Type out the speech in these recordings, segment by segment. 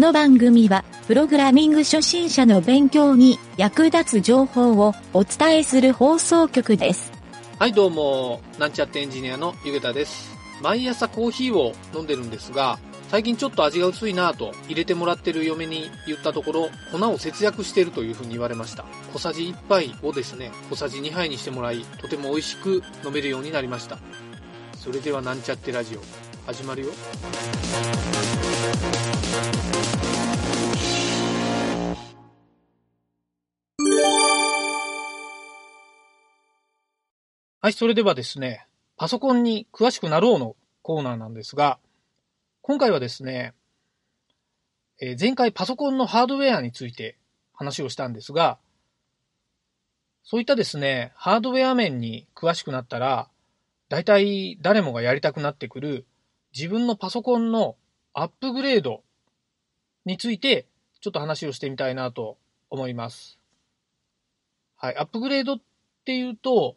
この番組は、プログラミング初心者の勉強に役立つ情報をお伝えする放送局です。はい、どうも、なんちゃってエンジニアのゆげたです。毎朝コーヒーを飲んでるんですが、最近ちょっと味が薄いなぁと入れてもらってる嫁に言ったところ、粉を節約してるというふうに言われました。小さじ1杯をですね、小さじ2杯にしてもらい、とても美味しく飲めるようになりました。それではなんちゃってラジオ、始まるよ。はい、それではですね、パソコンに詳しくなろうのコーナーなんですが、今回はですね、えー前回パソコンのハードウェアについて話をしたんですが、そういったですね、ハードウェア面に詳しくなったら、大体誰もがやりたくなってくる自分のパソコンのアップグレードについてちょっと話をしてみたいなと思います。はい、アップグレードっていうと、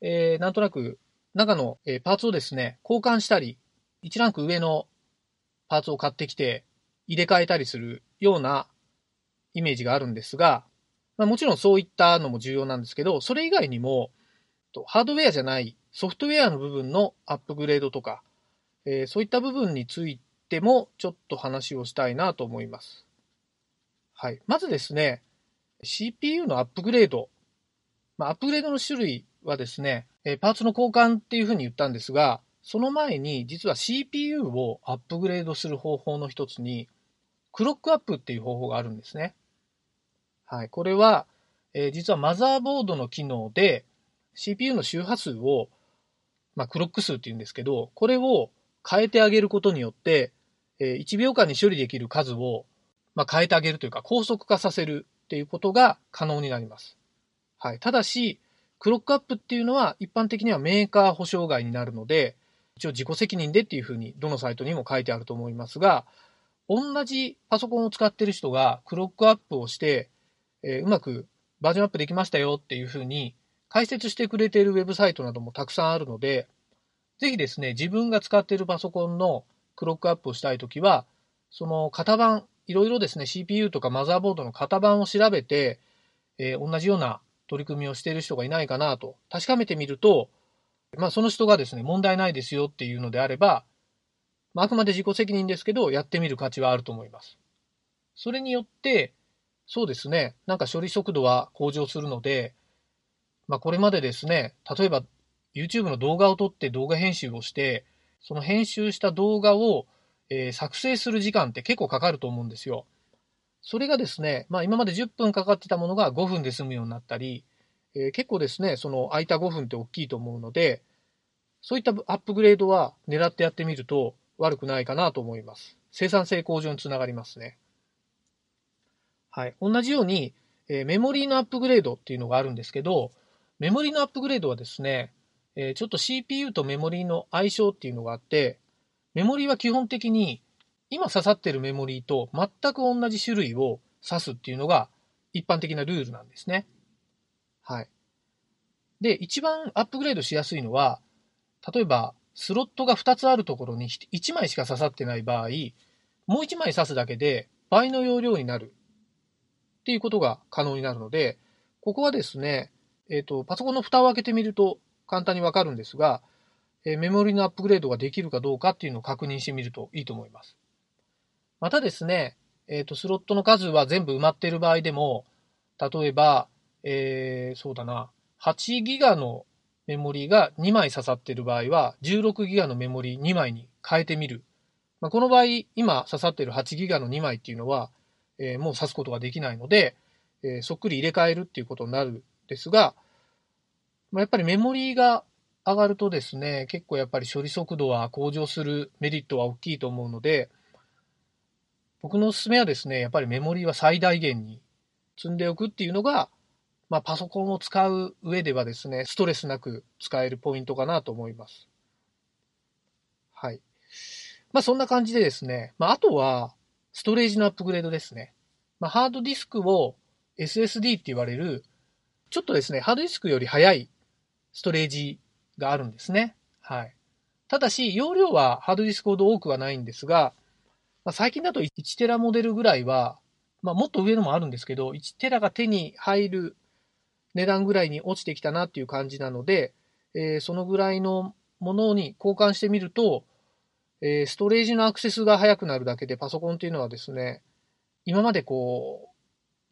えーなんとなく中の、えーパーツをですね、交換したり、1ランク上のパーツを買ってきて入れ替えたりするようなイメージがあるんですが、まあ、もちろんそういったのも重要なんですけど、それ以外にも、ハードウェアじゃないソフトウェアの部分のアップグレードとか、えーそういった部分についてもちょっと話をしたいなと思います。はい。まずですね、CPU のアップグレード。まあ、アップグレードの種類はですね、えーパーツの交換っていうふうに言ったんですが、その前に実は CPU をアップグレードする方法の一つに、クロックアップっていう方法があるんですね。はい。これは、えー実はマザーボードの機能で CPU の周波数を、まあ、クロック数って言うんですけど、これを変えてあげることによって、え1秒間に処理できる数を、ま、変えてあげるというか、高速化させるっていうことが可能になります。はい。ただし、クロックアップっていうのは一般的にはメーカー保証外になるので、一応自己責任でっていうふうにどのサイトにも書いてあると思いますが、同じパソコンを使ってる人がクロックアップをして、えうまくバージョンアップできましたよっていうふうに解説してくれているウェブサイトなどもたくさんあるので、ぜひですね、自分が使っているパソコンのクロックアップをしたいときは、その型番、いろいろですね、CPU とかマザーボードの型番を調べて、えー同じような取り組みをしている人がいないかなと確かめてみると、まあ、その人がですね、問題ないですよっていうのであれば、まあ、あくまで自己責任ですけど、やってみる価値はあると思います。それによって、そうですね、なんか処理速度は向上するので、まあ、これまでですね、例えば YouTube の動画を撮って動画編集をして、その編集した動画を、えー作成する時間って結構かかると思うんですよ。それがですね、まあ、今まで10分かかってたものが5分で済むようになったり、えー結構ですね、その空いた5分って大きいと思うので、そういったアップグレードは狙ってやってみると悪くないかなと思います。生産性向上につながりますね。はい。同じように、えーメモリーのアップグレードっていうのがあるんですけど、メモリーのアップグレードはですね、えちょっと CPU とメモリーの相性っていうのがあって、メモリーは基本的に今刺さってるメモリーと全く同じ種類を刺すっていうのが一般的なルールなんですね。はい。で、一番アップグレードしやすいのは、例えばスロットが2つあるところに1枚しか刺さってない場合、もう1枚刺すだけで倍の容量になるっていうことが可能になるので、ここはですね、えっ、と、パソコンの蓋を開けてみると簡単にわかるんですが、えメモリのアップグレードができるかどうかっていうのを確認してみるといいと思います。またですね、えっ、と、スロットの数は全部埋まっている場合でも、例えば、えーそうだな、8ギガのメモリが2枚刺さっている場合は、16ギガのメモリ2枚に変えてみる。まあ、この場合、今刺さっている8ギガの2枚っていうのは、えーもう刺すことができないので、えーそっくり入れ替えるっていうことになるんですが、まあ、やっぱりメモリーが上がるとですね、結構やっぱり処理速度は向上するメリットは大きいと思うので、僕のおすすめはですね、やっぱりメモリーは最大限に積んでおくっていうのが、まあ、パソコンを使う上ではですね、ストレスなく使えるポイントかなと思います。はい。まあ、そんな感じでですね、まあ、あとは、ストレージのアップグレードですね。まあ、ハードディスクを SSD って言われる、ちょっとですね、ハードディスクより速いストレージがあるんですね。はい。ただし、容量はハードディスクほど多くはないんですが、まあ、最近だと1テラモデルぐらいは、まあ、もっと上のもあるんですけど、1テラが手に入る値段ぐらいに落ちてきたなっていう感じなので、えー、そのぐらいのものに交換してみると、えー、ストレージのアクセスが速くなるだけでパソコンっていうのはですね、今までこう、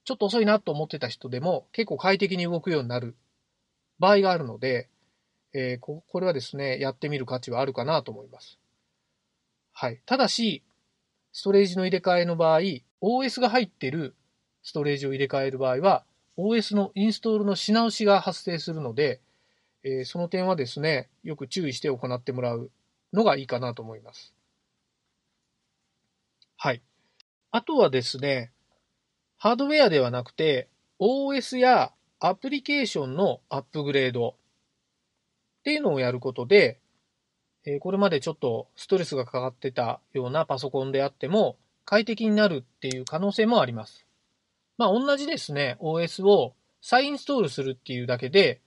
ちょっと遅いなと思ってた人でも結構快適に動くようになる場合があるので、えー、ここれはですね、やってみる価値はあるかなと思います。はい。ただし、ストレージの入れ替えの場合、OS が入っているストレージを入れ替える場合は、OS のインストールのし直しが発生するので、えー、その点はですね、よく注意して行ってもらうのがいいかなと思います。はい。あとはですね、ハードウェアではなくて、OS やアプリケーションのアップグレードっていうのをやることで、えこれまでちょっとストレスがかかってたようなパソコンであっても快適になるっていう可能性もあります。まあ同じですね、OS を再インストールするっていうだけで、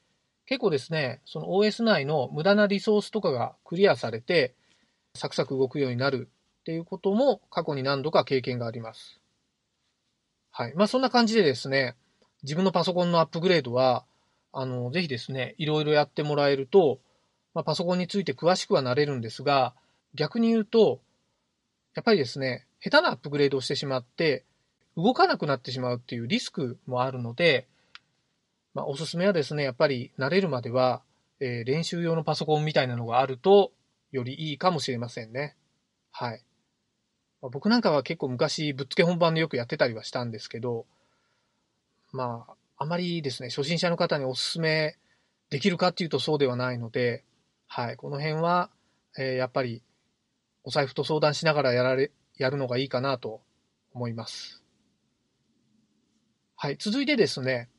結構ですね、その OS 内の無駄なリソースとかがクリアされて、サクサク動くようになるっていうことも過去に何度か経験があります。はい。まあそんな感じでですね、自分のパソコンのアップグレードは、あの、ぜひですね、いろいろやってもらえると、まあ、パソコンについて詳しくはなれるんですが、逆に言うと、やっぱりですね、下手なアップグレードをしてしまって、動かなくなってしまうっていうリスクもあるので、まあ、おすすめはですね、やっぱり慣れるまでは、えー、練習用のパソコンみたいなのがあると、よりいいかもしれませんね。はい。まあ、僕なんかは結構昔、ぶっつけ本番でよくやってたりはしたんですけど、まあ、あまりですね、初心者の方にお勧めできるかっていうとそうではないので、はい、この辺は、えー、やっぱりお財布と相談しながらやられ、やるのがいいかなと思います。はい、続いてですね、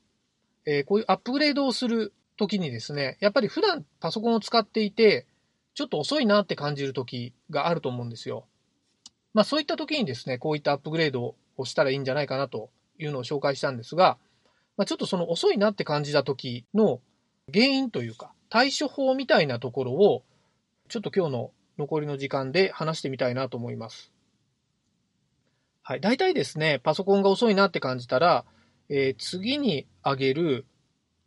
えー、こういうアップグレードをするときにですね、やっぱり普段パソコンを使っていて、ちょっと遅いなって感じるときがあると思うんですよ。まあそういったときにですね、こういったアップグレードをしたらいいんじゃないかなというのを紹介したんですが、まあ、ちょっとその遅いなって感じたときの原因というか、対処法みたいなところを、ちょっと今日の残りの時間で話してみたいなと思います。はい。大体ですね、パソコンが遅いなって感じたら、えー、次に挙げる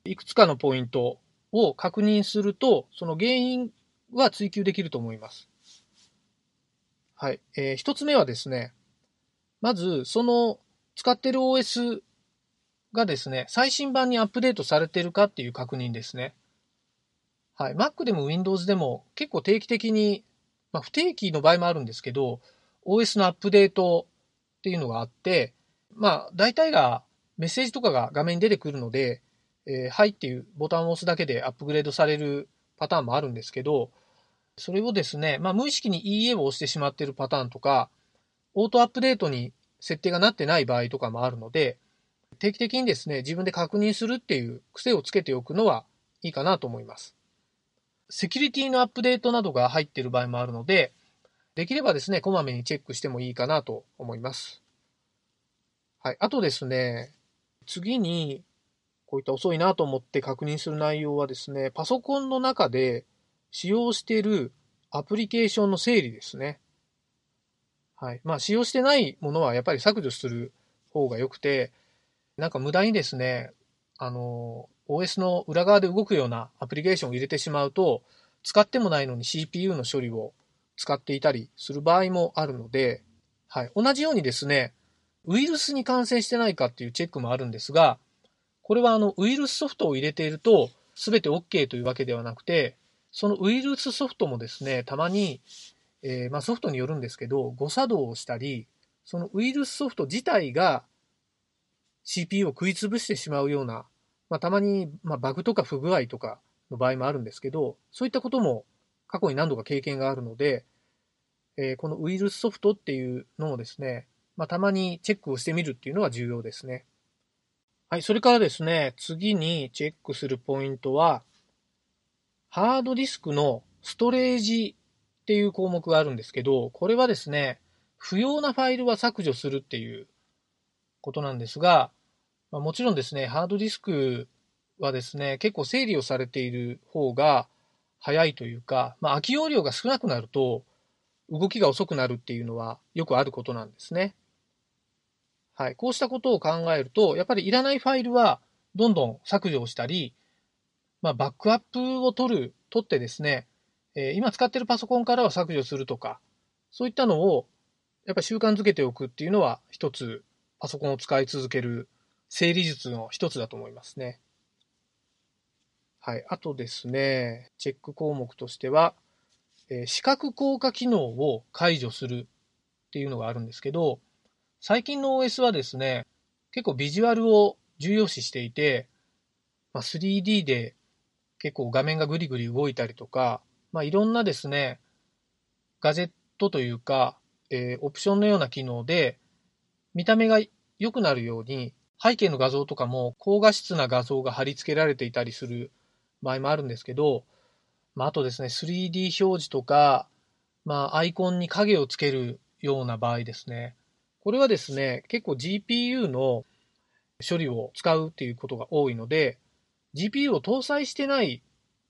いくつかのポイントを確認すると、その原因は追求できると思います。はい。えー、一つ目はですね、まず、その使ってる OS がですね、最新版にアップデートされてるかっていう確認ですね。はい。Mac でも Windows でも結構定期的に、まあ、不定期の場合もあるんですけど、OS のアップデートっていうのがあって、まあ、大体がメッセージとかが画面に出てくるので、えー、はいっていうボタンを押すだけでアップグレードされるパターンもあるんですけど、それをですね、まあ、無意識に EA を押してしまっているパターンとか、オートアップデートに設定がなってない場合とかもあるので、定期的にですね、自分で確認するっていう癖をつけておくのはいいかなと思います。セキュリティのアップデートなどが入っている場合もあるので、できればですね、こまめにチェックしてもいいかなと思います。はい。あとですね、次に、こういった遅いなと思って確認する内容はですね、パソコンの中で使用しているアプリケーションの整理ですね。はい。まあ、使用してないものはやっぱり削除する方が良くて、なんか無駄にですね、あの、OS の裏側で動くようなアプリケーションを入れてしまうと、使ってもないのに CPU の処理を使っていたりする場合もあるので、はい。同じようにですね、ウイルスに感染してないかっていうチェックもあるんですが、これはあの、ウイルスソフトを入れていると、すべて OK というわけではなくて、そのウイルスソフトもですね、たまに、えー、まあソフトによるんですけど、誤作動をしたり、そのウイルスソフト自体が CPU を食い潰してしまうようなまあ、たまに、まあ、バグとか不具合とかの場合もあるんですけど、そういったことも過去に何度か経験があるので、えー、このウイルスソフトっていうのをですね、まあ、たまにチェックをしてみるっていうのは重要ですね。はい、それからですね、次にチェックするポイントは、ハードディスクのストレージっていう項目があるんですけど、これはですね、不要なファイルは削除するっていうことなんですが、まあ、もちろんですね、ハードディスクはですね、結構整理をされている方が早いというか、まあ、空き容量が少なくなると、動きが遅くなるっていうのはよくあることなんですね。はい。こうしたことを考えると、やっぱりいらないファイルはどんどん削除をしたり、まあ、バックアップを取る、取ってですね、えー、今使ってるパソコンからは削除するとか、そういったのをやっぱり習慣づけておくっていうのは一つパソコンを使い続ける整理術の一つだと思いますね。はい。あとですね、チェック項目としては、えー、視覚効果機能を解除するっていうのがあるんですけど、最近の OS はですね、結構ビジュアルを重要視していて、まあ、3D で結構画面がぐりぐり動いたりとか、まあ、いろんなですね、ガジェットというか、えー、オプションのような機能で、見た目が良くなるように、背景の画像とかも高画質な画像が貼り付けられていたりする場合もあるんですけど、まあ、あとですね、3D 表示とか、まあ、アイコンに影をつけるような場合ですね。これはですね、結構 GPU の処理を使うっていうことが多いので、GPU を搭載してない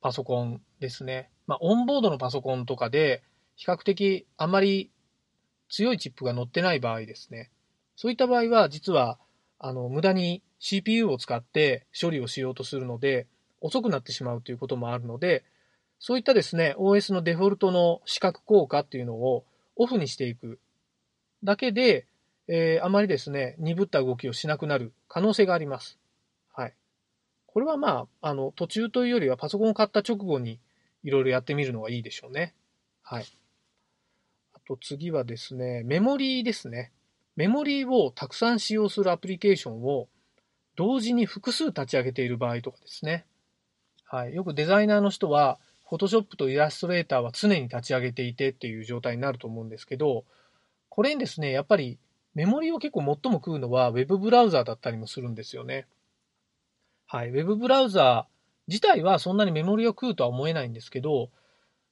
パソコンですね。まあ、オンボードのパソコンとかで、比較的あまり強いチップが載ってない場合ですね。そういった場合は、実は、あの、無駄に CPU を使って処理をしようとするので、遅くなってしまうということもあるので、そういったですね、OS のデフォルトの視覚効果っていうのをオフにしていくだけで、えー、あまりですね、鈍った動きをしなくなる可能性があります。はい。これはまあ、あの、途中というよりはパソコンを買った直後にいろいろやってみるのがいいでしょうね。はい。あと次はですね、メモリーですね。メモリーをたくさん使用するアプリケーションを同時に複数立ち上げている場合とかですね。はい。よくデザイナーの人は、Photoshop とイラストレーターは常に立ち上げていてっていう状態になると思うんですけど、これにですね、やっぱりメモリを結構最も食うのは Web ブラウザーだったりもするんですよね。はい。Web ブラウザー自体はそんなにメモリを食うとは思えないんですけど、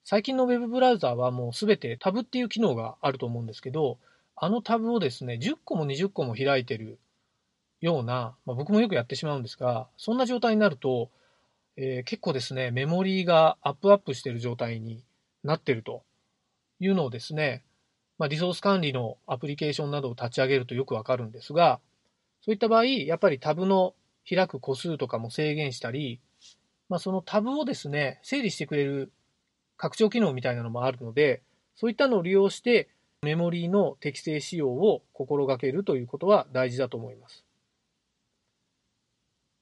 最近の Web ブラウザーはもうすべてタブっていう機能があると思うんですけど、あのタブをですね、10個も20個も開いてるような、まあ、僕もよくやってしまうんですが、そんな状態になると、えー、結構ですね、メモリーがアップアップしてる状態になってるというのをですね、まあ、リソース管理のアプリケーションなどを立ち上げるとよくわかるんですが、そういった場合、やっぱりタブの開く個数とかも制限したり、まあ、そのタブをですね、整理してくれる拡張機能みたいなのもあるので、そういったのを利用してメモリーの適正使用を心がけるということは大事だと思います。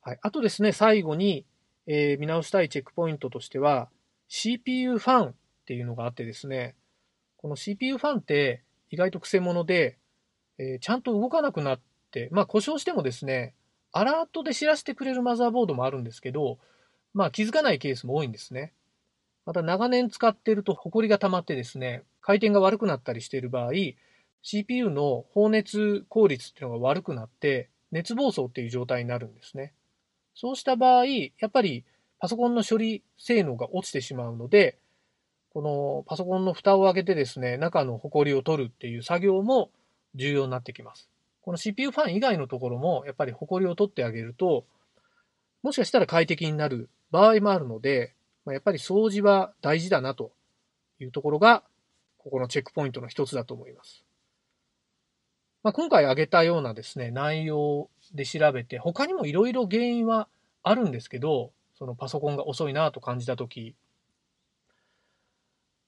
はい。あとですね、最後に、えー、見直したいチェックポイントとしては、CPU ファンっていうのがあってですね、この CPU ファンって意外と癖者で、えー、ちゃんと動かなくなって、まあ故障してもですね、アラートで知らせてくれるマザーボードもあるんですけど、まあ気づかないケースも多いんですね。また長年使ってると埃が溜まってですね、回転が悪くなったりしている場合、CPU の放熱効率っていうのが悪くなって、熱暴走っていう状態になるんですね。そうした場合、やっぱりパソコンの処理性能が落ちてしまうので、このパソコンの蓋を開けてですね、中の埃を取るっていう作業も重要になってきます。この CPU ファン以外のところも、やっぱり埃を取ってあげると、もしかしたら快適になる場合もあるので、やっぱり掃除は大事だなというところが、ここのチェックポイントの一つだと思います。まあ、今回挙げたようなですね、内容で調べて、他にもいろいろ原因はあるんですけど、そのパソコンが遅いなと感じたとき、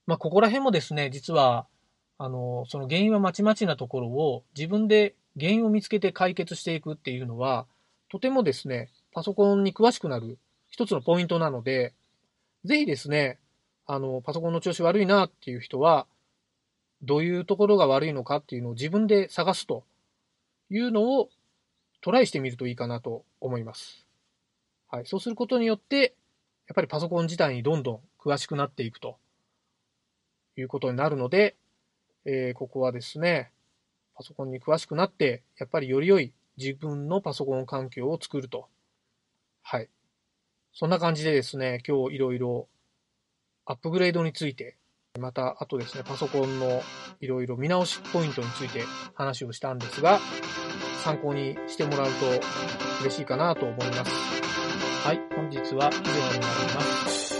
まあ、ここら辺もですね、実は、あの、その原因はまちまちなところを自分で原因を見つけて解決していくっていうのは、とてもですね、パソコンに詳しくなる一つのポイントなので、ぜひですね、あの、パソコンの調子悪いなっていう人は、どういうところが悪いのかっていうのを自分で探すというのをトライしてみるといいかなと思います。はい。そうすることによって、やっぱりパソコン自体にどんどん詳しくなっていくということになるので、えー、ここはですね、パソコンに詳しくなって、やっぱりより良い自分のパソコン環境を作ると。はい。そんな感じでですね、今日いろいろアップグレードについて、また、あとですね、パソコンのいろいろ見直しポイントについて話をしたんですが、参考にしてもらうと嬉しいかなと思います。はい、本日は以上になります。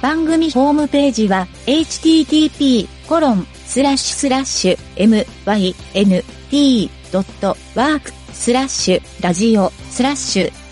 番組ホームページは http://myn.t.work スラッシュラジオスラッシュ